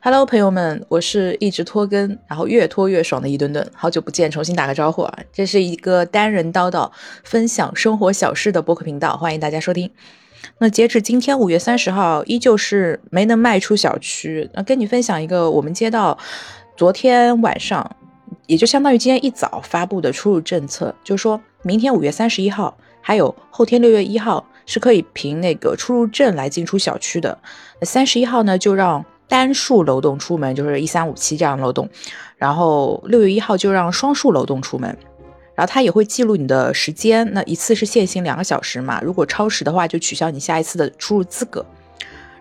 Hello，朋友们，我是一直拖更，然后越拖越爽的一顿顿，好久不见，重新打个招呼啊！这是一个单人叨叨分享生活小事的播客频道，欢迎大家收听。那截止今天五月三十号，依旧是没能迈出小区。那跟你分享一个我们接到昨天晚上，也就相当于今天一早发布的出入政策，就是说明天五月三十一号，还有后天六月一号是可以凭那个出入证来进出小区的。三十一号呢，就让。单数楼栋出门就是一三五七这样楼栋，然后六月一号就让双数楼栋出门，然后它也会记录你的时间，那一次是限行两个小时嘛，如果超时的话就取消你下一次的出入资格。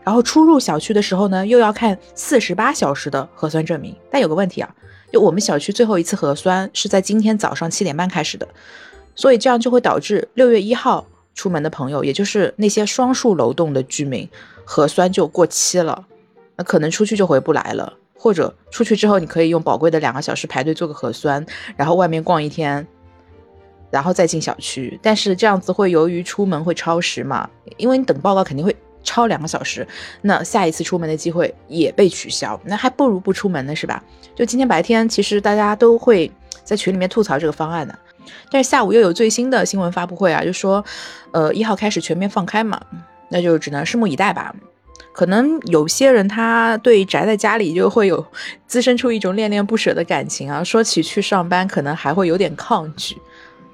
然后出入小区的时候呢，又要看四十八小时的核酸证明。但有个问题啊，就我们小区最后一次核酸是在今天早上七点半开始的，所以这样就会导致六月一号出门的朋友，也就是那些双数楼栋的居民，核酸就过期了。那可能出去就回不来了，或者出去之后，你可以用宝贵的两个小时排队做个核酸，然后外面逛一天，然后再进小区。但是这样子会由于出门会超时嘛，因为你等报告肯定会超两个小时，那下一次出门的机会也被取消，那还不如不出门呢，是吧？就今天白天，其实大家都会在群里面吐槽这个方案的，但是下午又有最新的新闻发布会啊，就说，呃，一号开始全面放开嘛，那就只能拭目以待吧。可能有些人他对宅在家里就会有滋生出一种恋恋不舍的感情啊，说起去上班可能还会有点抗拒，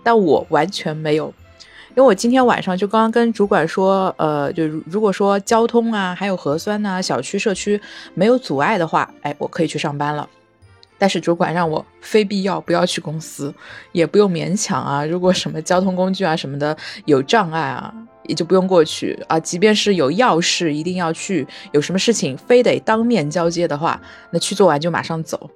但我完全没有，因为我今天晚上就刚刚跟主管说，呃，就如果说交通啊，还有核酸呐，小区社区没有阻碍的话，哎，我可以去上班了。但是主管让我非必要不要去公司，也不用勉强啊。如果什么交通工具啊什么的有障碍啊。也就不用过去啊，即便是有要事一定要去，有什么事情非得当面交接的话，那去做完就马上走。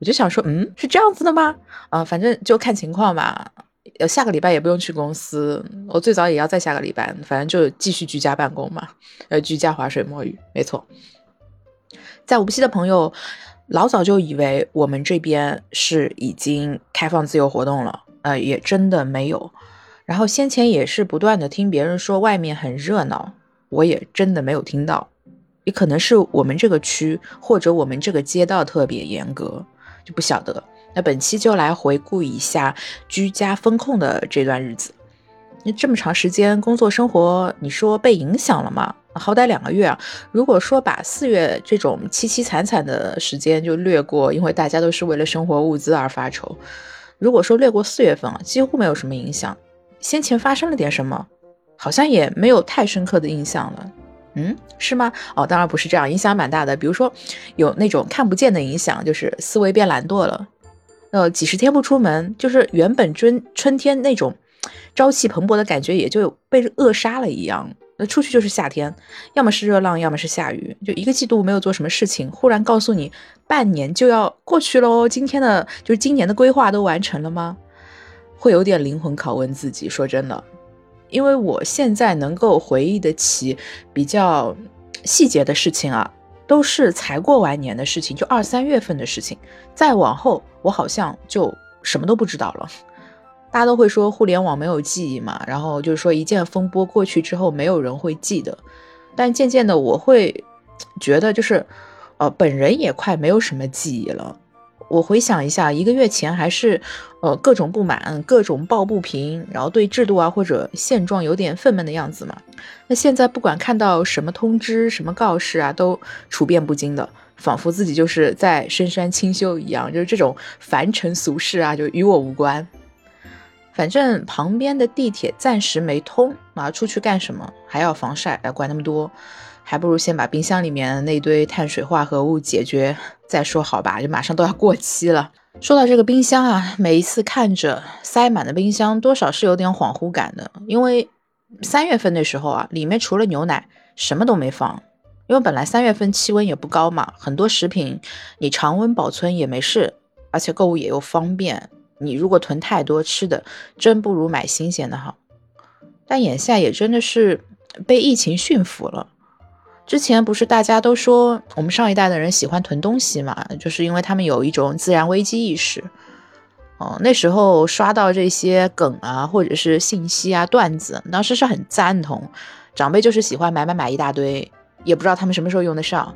我就想说，嗯，是这样子的吗？啊，反正就看情况吧。呃，下个礼拜也不用去公司，我最早也要再下个礼拜，反正就继续居家办公嘛，呃，居家划水摸鱼，没错。在无锡的朋友老早就以为我们这边是已经开放自由活动了，呃，也真的没有。然后先前也是不断的听别人说外面很热闹，我也真的没有听到，也可能是我们这个区或者我们这个街道特别严格，就不晓得。那本期就来回顾一下居家风控的这段日子。那这么长时间工作生活，你说被影响了吗？好歹两个月啊。如果说把四月这种凄凄惨惨的时间就略过，因为大家都是为了生活物资而发愁。如果说略过四月份啊，几乎没有什么影响。先前发生了点什么，好像也没有太深刻的印象了，嗯，是吗？哦，当然不是这样，影响蛮大的。比如说，有那种看不见的影响，就是思维变懒惰了。呃，几十天不出门，就是原本春春天那种朝气蓬勃的感觉，也就被扼杀了一样。那出去就是夏天，要么是热浪，要么是下雨，就一个季度没有做什么事情，忽然告诉你半年就要过去喽。今天的就是今年的规划都完成了吗？会有点灵魂拷问自己，说真的，因为我现在能够回忆得起比较细节的事情啊，都是才过完年的事情，就二三月份的事情。再往后，我好像就什么都不知道了。大家都会说互联网没有记忆嘛，然后就是说一件风波过去之后，没有人会记得。但渐渐的，我会觉得就是，呃，本人也快没有什么记忆了。我回想一下，一个月前还是，呃，各种不满，各种抱不平，然后对制度啊或者现状有点愤懑的样子嘛。那现在不管看到什么通知、什么告示啊，都处变不惊的，仿佛自己就是在深山清修一样，就是这种凡尘俗事啊，就与我无关。反正旁边的地铁暂时没通啊，出去干什么还要防晒，哎，管那么多。还不如先把冰箱里面那堆碳水化合物解决再说好吧，就马上都要过期了。说到这个冰箱啊，每一次看着塞满的冰箱，多少是有点恍惚感的。因为三月份的时候啊，里面除了牛奶什么都没放，因为本来三月份气温也不高嘛，很多食品你常温保存也没事，而且购物也又方便。你如果囤太多吃的，真不如买新鲜的好。但眼下也真的是被疫情驯服了。之前不是大家都说我们上一代的人喜欢囤东西嘛，就是因为他们有一种自然危机意识。哦，那时候刷到这些梗啊，或者是信息啊、段子，当时是很赞同。长辈就是喜欢买买买一大堆，也不知道他们什么时候用得上。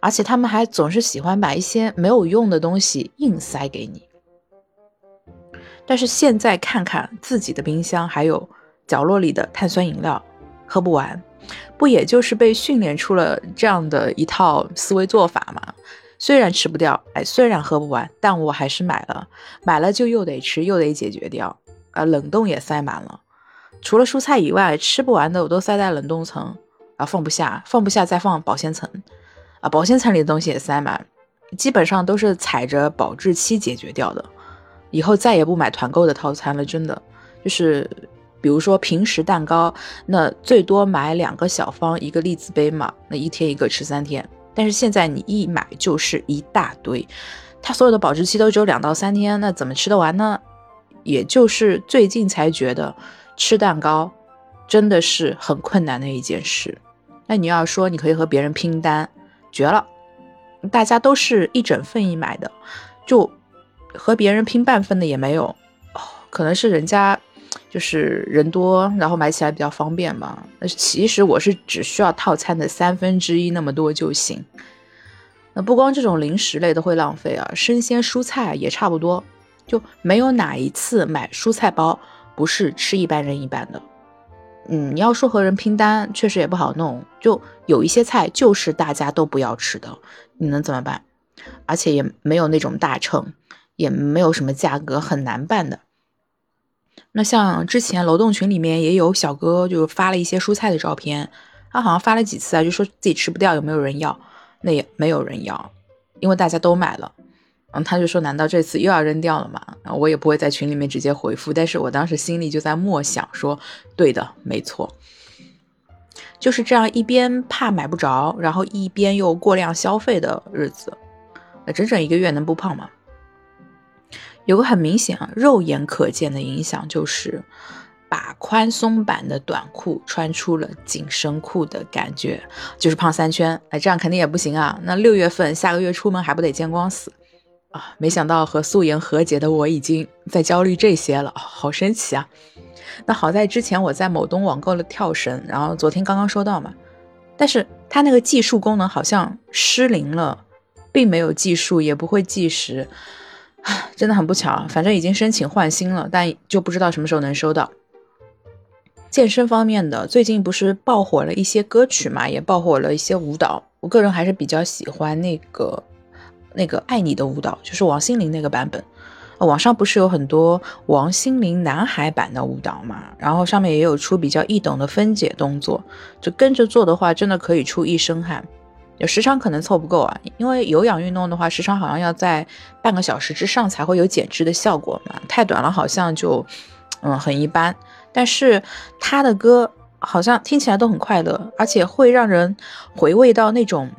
而且他们还总是喜欢把一些没有用的东西硬塞给你。但是现在看看自己的冰箱，还有角落里的碳酸饮料，喝不完，不也就是被训练出了这样的一套思维做法吗？虽然吃不掉，哎，虽然喝不完，但我还是买了，买了就又得吃，又得解决掉，啊，冷冻也塞满了，除了蔬菜以外，吃不完的我都塞在冷冻层，啊，放不下，放不下再放保鲜层，啊，保鲜层里的东西也塞满，基本上都是踩着保质期解决掉的。以后再也不买团购的套餐了，真的就是，比如说平时蛋糕，那最多买两个小方，一个栗子杯嘛，那一天一个吃三天。但是现在你一买就是一大堆，它所有的保质期都只有两到三天，那怎么吃得完呢？也就是最近才觉得吃蛋糕真的是很困难的一件事。那你要说你可以和别人拼单，绝了，大家都是一整份一买的，就。和别人拼半份的也没有，哦，可能是人家就是人多，然后买起来比较方便嘛。其实我是只需要套餐的三分之一那么多就行。那不光这种零食类的会浪费啊，生鲜蔬菜也差不多，就没有哪一次买蔬菜包不是吃一半扔一半的。嗯，你要说和人拼单，确实也不好弄。就有一些菜就是大家都不要吃的，你能怎么办？而且也没有那种大秤。也没有什么价格，很难办的。那像之前楼栋群里面也有小哥就发了一些蔬菜的照片，他好像发了几次啊，就说自己吃不掉，有没有人要？那也没有人要，因为大家都买了。然后他就说：“难道这次又要扔掉了吗？”我也不会在群里面直接回复，但是我当时心里就在默想说：“对的，没错，就是这样，一边怕买不着，然后一边又过量消费的日子，那整整一个月能不胖吗？”有个很明显啊，肉眼可见的影响就是，把宽松版的短裤穿出了紧身裤的感觉，就是胖三圈。哎，这样肯定也不行啊。那六月份下个月出门还不得见光死啊？没想到和素颜和解的我已经在焦虑这些了，好神奇啊！那好在之前我在某东网购了跳绳，然后昨天刚刚收到嘛，但是它那个计数功能好像失灵了，并没有计数，也不会计时。真的很不巧，反正已经申请换新了，但就不知道什么时候能收到。健身方面的，最近不是爆火了一些歌曲嘛，也爆火了一些舞蹈。我个人还是比较喜欢那个那个爱你的舞蹈，就是王心凌那个版本。网上不是有很多王心凌男孩版的舞蹈嘛，然后上面也有出比较易懂的分解动作，就跟着做的话，真的可以出一身汗。有时长可能凑不够啊，因为有氧运动的话，时长好像要在半个小时之上才会有减脂的效果嘛。太短了好像就，嗯，很一般。但是他的歌好像听起来都很快乐，而且会让人回味到那种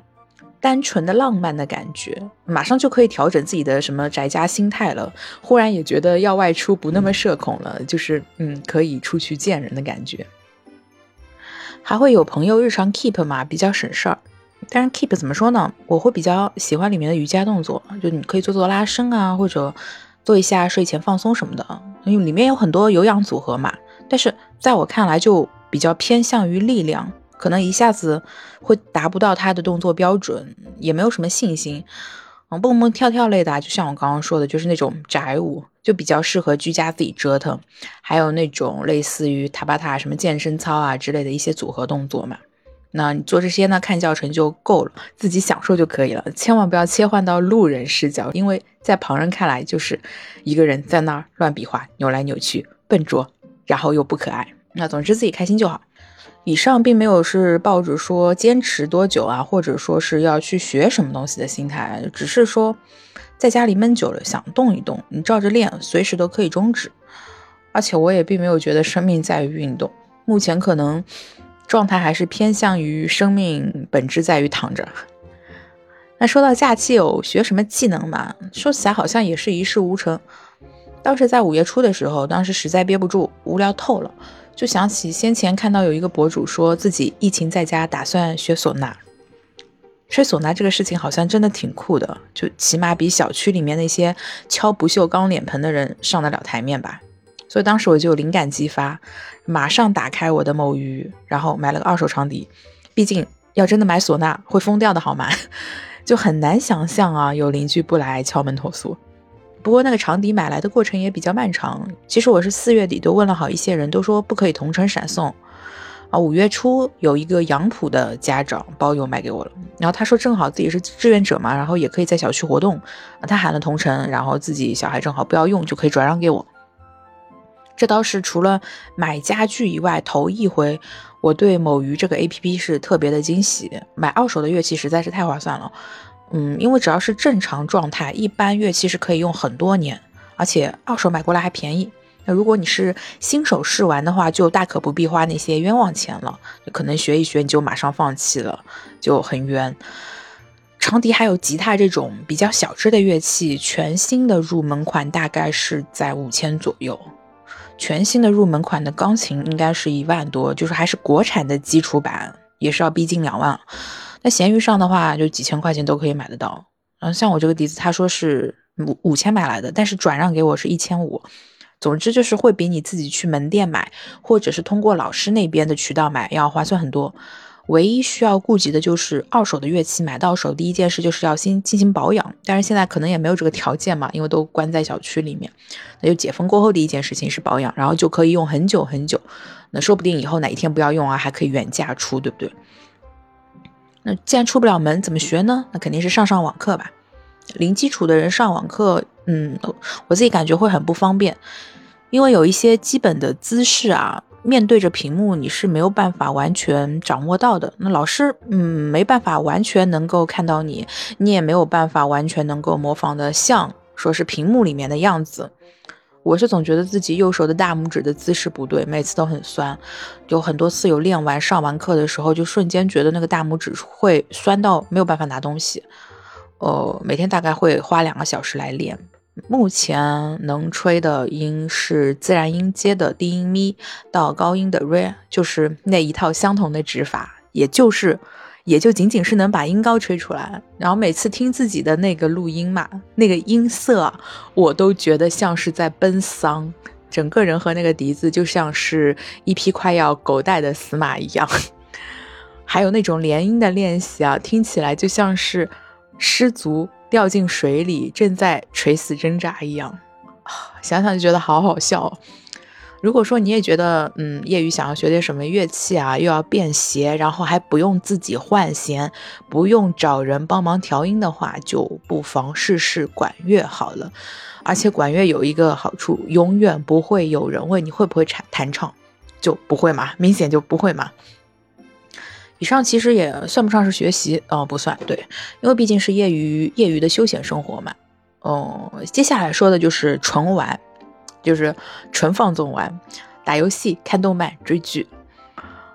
单纯的浪漫的感觉，马上就可以调整自己的什么宅家心态了。忽然也觉得要外出不那么社恐了，就是嗯，可以出去见人的感觉。还会有朋友日常 keep 嘛，比较省事儿。但是 keep 怎么说呢？我会比较喜欢里面的瑜伽动作，就你可以做做拉伸啊，或者做一下睡前放松什么的，因为里面有很多有氧组合嘛。但是在我看来，就比较偏向于力量，可能一下子会达不到它的动作标准，也没有什么信心。嗯，蹦蹦跳跳类的，就像我刚刚说的，就是那种宅舞，就比较适合居家自己折腾。还有那种类似于塔巴塔什么健身操啊之类的一些组合动作嘛。那你做这些呢？看教程就够了，自己享受就可以了，千万不要切换到路人视角，因为在旁人看来就是一个人在那儿乱比划、扭来扭去、笨拙，然后又不可爱。那总之自己开心就好。以上并没有是抱着说坚持多久啊，或者说是要去学什么东西的心态，只是说在家里闷久了想动一动，你照着练，随时都可以终止。而且我也并没有觉得生命在于运动，目前可能。状态还是偏向于生命本质在于躺着。那说到假期有学什么技能嘛？说起来好像也是一事无成。当时在五月初的时候，当时实在憋不住，无聊透了，就想起先前看到有一个博主说自己疫情在家打算学唢呐。吹唢呐这个事情好像真的挺酷的，就起码比小区里面那些敲不锈钢脸盆的人上得了台面吧。所以当时我就灵感激发，马上打开我的某鱼，然后买了个二手长笛。毕竟要真的买唢呐会疯掉的好吗？就很难想象啊，有邻居不来敲门投诉。不过那个长笛买来的过程也比较漫长。其实我是四月底都问了好一些人，都说不可以同城闪送。啊，五月初有一个杨浦的家长包邮买给我了，然后他说正好自己是志愿者嘛，然后也可以在小区活动，他喊了同城，然后自己小孩正好不要用，就可以转让给我。这倒是除了买家具以外，头一回我对某鱼这个 A P P 是特别的惊喜。买二手的乐器实在是太划算了，嗯，因为只要是正常状态，一般乐器是可以用很多年，而且二手买过来还便宜。那如果你是新手试玩的话，就大可不必花那些冤枉钱了，可能学一学你就马上放弃了，就很冤。长笛还有吉他这种比较小只的乐器，全新的入门款大概是在五千左右。全新的入门款的钢琴应该是一万多，就是还是国产的基础版，也是要逼近两万。那闲鱼上的话，就几千块钱都可以买得到。嗯，像我这个笛子，他说是五五千买来的，但是转让给我是一千五。总之就是会比你自己去门店买，或者是通过老师那边的渠道买要划算很多。唯一需要顾及的就是二手的乐器买到手，第一件事就是要先进行保养。但是现在可能也没有这个条件嘛，因为都关在小区里面。那就解封过后第一件事情是保养，然后就可以用很久很久。那说不定以后哪一天不要用啊，还可以原价出，对不对？那既然出不了门，怎么学呢？那肯定是上上网课吧。零基础的人上网课，嗯，我自己感觉会很不方便，因为有一些基本的姿势啊。面对着屏幕，你是没有办法完全掌握到的。那老师，嗯，没办法完全能够看到你，你也没有办法完全能够模仿的像说是屏幕里面的样子。我是总觉得自己右手的大拇指的姿势不对，每次都很酸。有很多次有练完上完课的时候，就瞬间觉得那个大拇指会酸到没有办法拿东西。呃，每天大概会花两个小时来练。目前能吹的音是自然音阶的低音咪到高音的 re，就是那一套相同的指法，也就是也就仅仅是能把音高吹出来。然后每次听自己的那个录音嘛，那个音色我都觉得像是在奔丧，整个人和那个笛子就像是一匹快要狗带的死马一样。还有那种连音的练习啊，听起来就像是失足。掉进水里，正在垂死挣扎一样，想想就觉得好好笑。如果说你也觉得，嗯，业余想要学点什么乐器啊，又要便携，然后还不用自己换弦，不用找人帮忙调音的话，就不妨试试管乐好了。而且管乐有一个好处，永远不会有人问你会不会弹弹唱，就不会嘛，明显就不会嘛。以上其实也算不上是学习哦，不算对，因为毕竟是业余业余的休闲生活嘛。哦，接下来说的就是纯玩，就是纯放纵玩，打游戏、看动漫、追剧。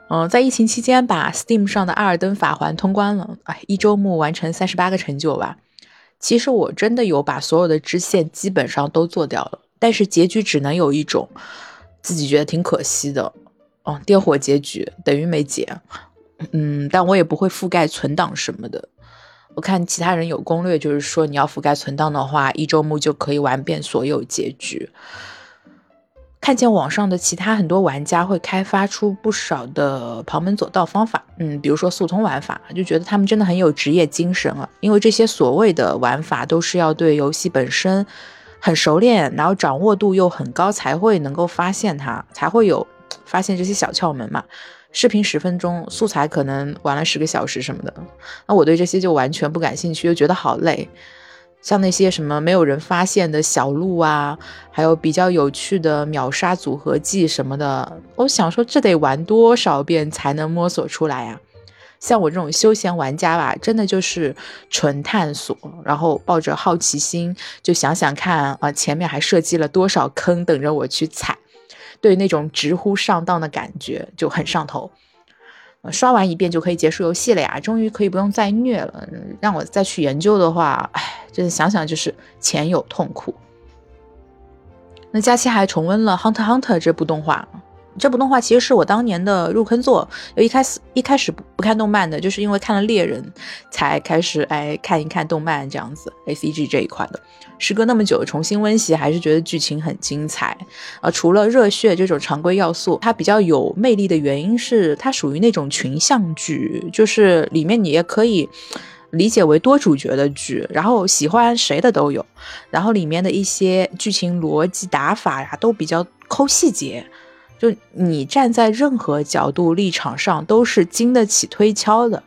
嗯，在疫情期间把 Steam 上的《阿尔登法环》通关了，哎，一周目完成三十八个成就吧。其实我真的有把所有的支线基本上都做掉了，但是结局只能有一种，自己觉得挺可惜的。哦，电火结局等于没结。嗯，但我也不会覆盖存档什么的。我看其他人有攻略，就是说你要覆盖存档的话，一周目就可以玩遍所有结局。看见网上的其他很多玩家会开发出不少的旁门左道方法，嗯，比如说速通玩法，就觉得他们真的很有职业精神啊。因为这些所谓的玩法都是要对游戏本身很熟练，然后掌握度又很高，才会能够发现它，才会有发现这些小窍门嘛。视频十分钟，素材可能玩了十个小时什么的，那我对这些就完全不感兴趣，又觉得好累。像那些什么没有人发现的小路啊，还有比较有趣的秒杀组合技什么的，我想说这得玩多少遍才能摸索出来呀？像我这种休闲玩家吧，真的就是纯探索，然后抱着好奇心，就想想看啊，前面还设计了多少坑等着我去踩。对那种直呼上当的感觉就很上头，刷完一遍就可以结束游戏了呀，终于可以不用再虐了。让我再去研究的话，唉，真的想想就是前有痛苦。那佳期还重温了《Hunter Hunter》这部动画。这部动画其实是我当年的入坑作，一开始一开始不不看动漫的，就是因为看了猎人才开始哎看一看动漫这样子，A C G 这一块的。时隔那么久重新温习，还是觉得剧情很精彩啊！除了热血这种常规要素，它比较有魅力的原因是它属于那种群像剧，就是里面你也可以理解为多主角的剧，然后喜欢谁的都有，然后里面的一些剧情逻辑打法呀都比较抠细节，就你站在任何角度立场上都是经得起推敲的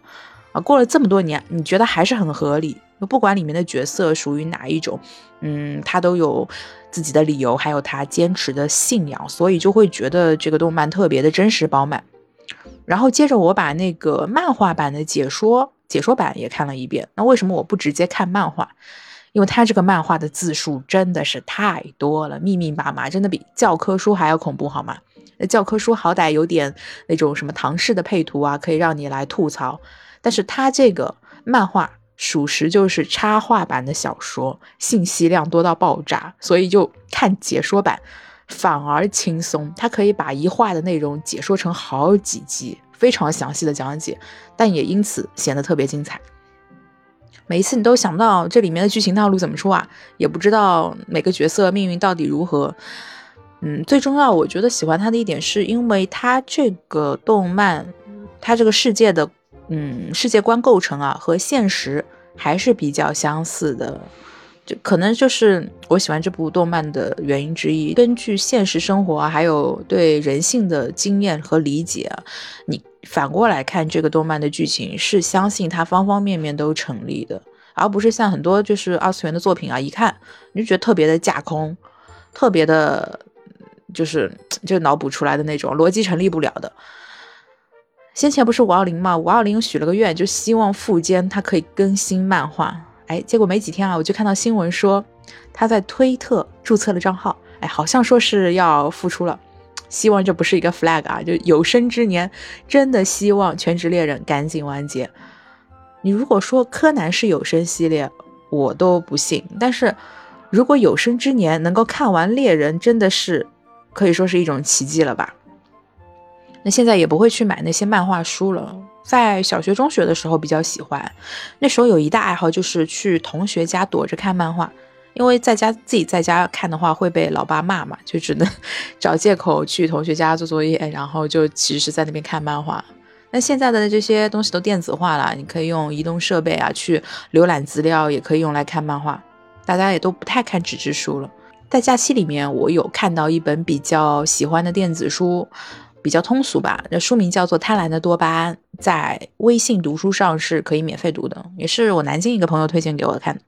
啊。过了这么多年，你觉得还是很合理，不管里面的角色属于哪一种，嗯，他都有自己的理由，还有他坚持的信仰，所以就会觉得这个动漫特别的真实饱满。然后接着我把那个漫画版的解说。解说版也看了一遍，那为什么我不直接看漫画？因为它这个漫画的字数真的是太多了，密密麻麻，真的比教科书还要恐怖，好吗？那教科书好歹有点那种什么唐式的配图啊，可以让你来吐槽，但是它这个漫画属实就是插画版的小说，信息量多到爆炸，所以就看解说版反而轻松，它可以把一话的内容解说成好几集。非常详细的讲解，但也因此显得特别精彩。每一次你都想不到这里面的剧情道路怎么出啊，也不知道每个角色命运到底如何。嗯，最重要，我觉得喜欢它的一点是因为它这个动漫，它这个世界的嗯世界观构成啊和现实还是比较相似的。就可能就是我喜欢这部动漫的原因之一。根据现实生活，还有对人性的经验和理解，你反过来看这个动漫的剧情，是相信它方方面面都成立的，而不是像很多就是二次元的作品啊，一看你就觉得特别的架空，特别的，就是就脑补出来的那种逻辑成立不了的。先前不是五二零嘛，五二零许了个愿，就希望富坚他可以更新漫画。哎，结果没几天啊，我就看到新闻说他在推特注册了账号，哎，好像说是要复出了。希望这不是一个 flag 啊，就有生之年真的希望《全职猎人》赶紧完结。你如果说柯南是有声系列，我都不信。但是如果有生之年能够看完猎人，真的是可以说是一种奇迹了吧？那现在也不会去买那些漫画书了。在小学、中学的时候比较喜欢，那时候有一大爱好就是去同学家躲着看漫画，因为在家自己在家看的话会被老爸骂嘛，就只能 找借口去同学家做作业，然后就其实是在那边看漫画。那现在的这些东西都电子化了，你可以用移动设备啊去浏览资料，也可以用来看漫画，大家也都不太看纸质书了。在假期里面，我有看到一本比较喜欢的电子书。比较通俗吧，那书名叫做《贪婪的多巴胺》，在微信读书上是可以免费读的，也是我南京一个朋友推荐给我看。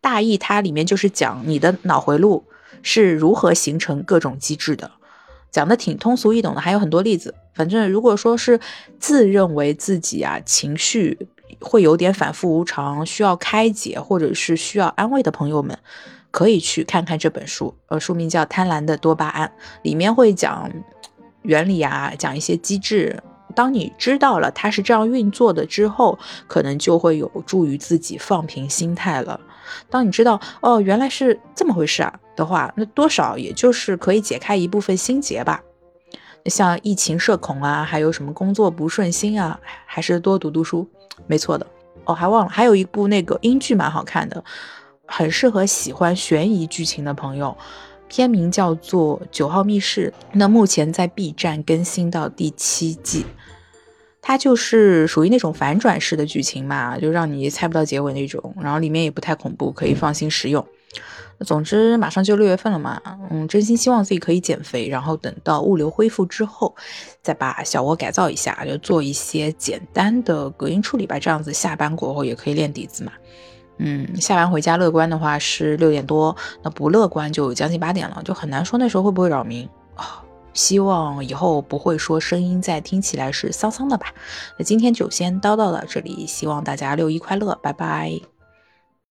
大意它里面就是讲你的脑回路是如何形成各种机制的，讲的挺通俗易懂的，还有很多例子。反正如果说是自认为自己啊情绪会有点反复无常，需要开解或者是需要安慰的朋友们，可以去看看这本书。呃，书名叫《贪婪的多巴胺》，里面会讲。原理啊，讲一些机制。当你知道了它是这样运作的之后，可能就会有助于自己放平心态了。当你知道哦，原来是这么回事啊的话，那多少也就是可以解开一部分心结吧。像疫情社恐啊，还有什么工作不顺心啊，还是多读读书，没错的。哦，还忘了，还有一部那个英剧蛮好看的，很适合喜欢悬疑剧情的朋友。片名叫做《九号密室》，那目前在 B 站更新到第七季，它就是属于那种反转式的剧情嘛，就让你猜不到结尾那种，然后里面也不太恐怖，可以放心食用。总之，马上就六月份了嘛，嗯，真心希望自己可以减肥，然后等到物流恢复之后，再把小窝改造一下，就做一些简单的隔音处理吧，这样子下班过后也可以练底子嘛。嗯，下班回家乐观的话是六点多，那不乐观就将近八点了，就很难说那时候会不会扰民啊。希望以后不会说声音再听起来是桑桑的吧。那今天就先叨叨到这里，希望大家六一快乐，拜拜。